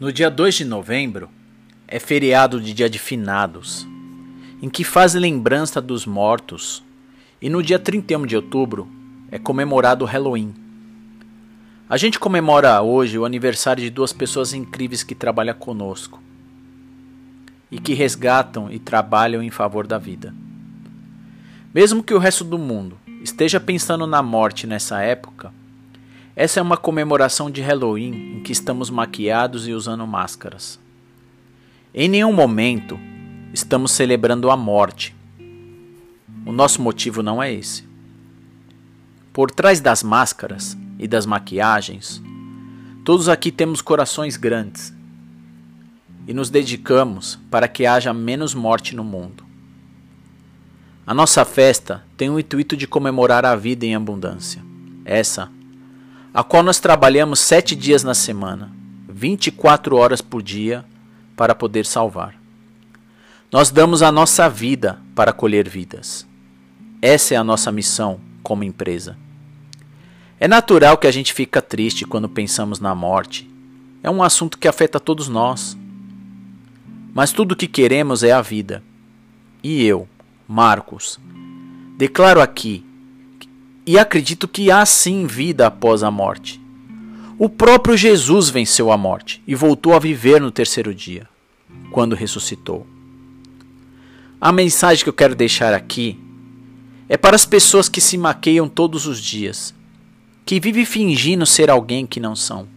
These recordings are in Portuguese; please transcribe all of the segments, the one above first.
No dia 2 de novembro é feriado de Dia de Finados, em que faz lembrança dos mortos, e no dia 31 de outubro é comemorado o Halloween. A gente comemora hoje o aniversário de duas pessoas incríveis que trabalham conosco e que resgatam e trabalham em favor da vida. Mesmo que o resto do mundo esteja pensando na morte nessa época, essa é uma comemoração de Halloween em que estamos maquiados e usando máscaras. Em nenhum momento estamos celebrando a morte. O nosso motivo não é esse. Por trás das máscaras e das maquiagens, todos aqui temos corações grandes e nos dedicamos para que haja menos morte no mundo. A nossa festa tem o intuito de comemorar a vida em abundância. Essa a qual nós trabalhamos sete dias na semana, 24 horas por dia, para poder salvar. Nós damos a nossa vida para colher vidas. Essa é a nossa missão como empresa. É natural que a gente fica triste quando pensamos na morte. É um assunto que afeta todos nós. Mas tudo o que queremos é a vida. E eu, Marcos, declaro aqui e acredito que há sim vida após a morte. O próprio Jesus venceu a morte e voltou a viver no terceiro dia, quando ressuscitou. A mensagem que eu quero deixar aqui é para as pessoas que se maqueiam todos os dias, que vivem fingindo ser alguém que não são,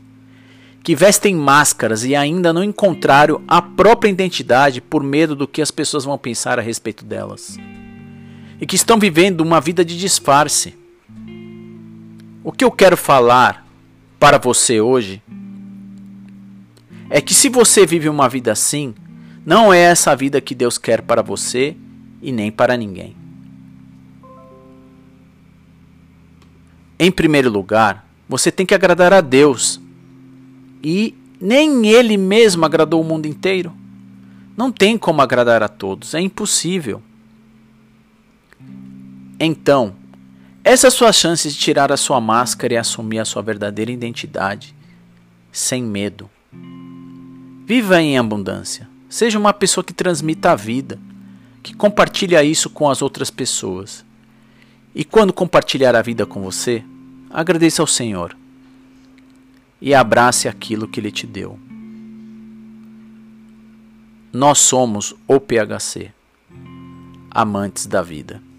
que vestem máscaras e ainda não encontraram a própria identidade por medo do que as pessoas vão pensar a respeito delas, e que estão vivendo uma vida de disfarce o que eu quero falar para você hoje é que se você vive uma vida assim, não é essa vida que Deus quer para você e nem para ninguém. Em primeiro lugar, você tem que agradar a Deus. E nem Ele mesmo agradou o mundo inteiro. Não tem como agradar a todos, é impossível. Então, essa é sua chance de tirar a sua máscara e assumir a sua verdadeira identidade, sem medo. Viva em abundância. Seja uma pessoa que transmita a vida, que compartilha isso com as outras pessoas. E quando compartilhar a vida com você, agradeça ao Senhor e abrace aquilo que Ele te deu. Nós somos o PHC, amantes da vida.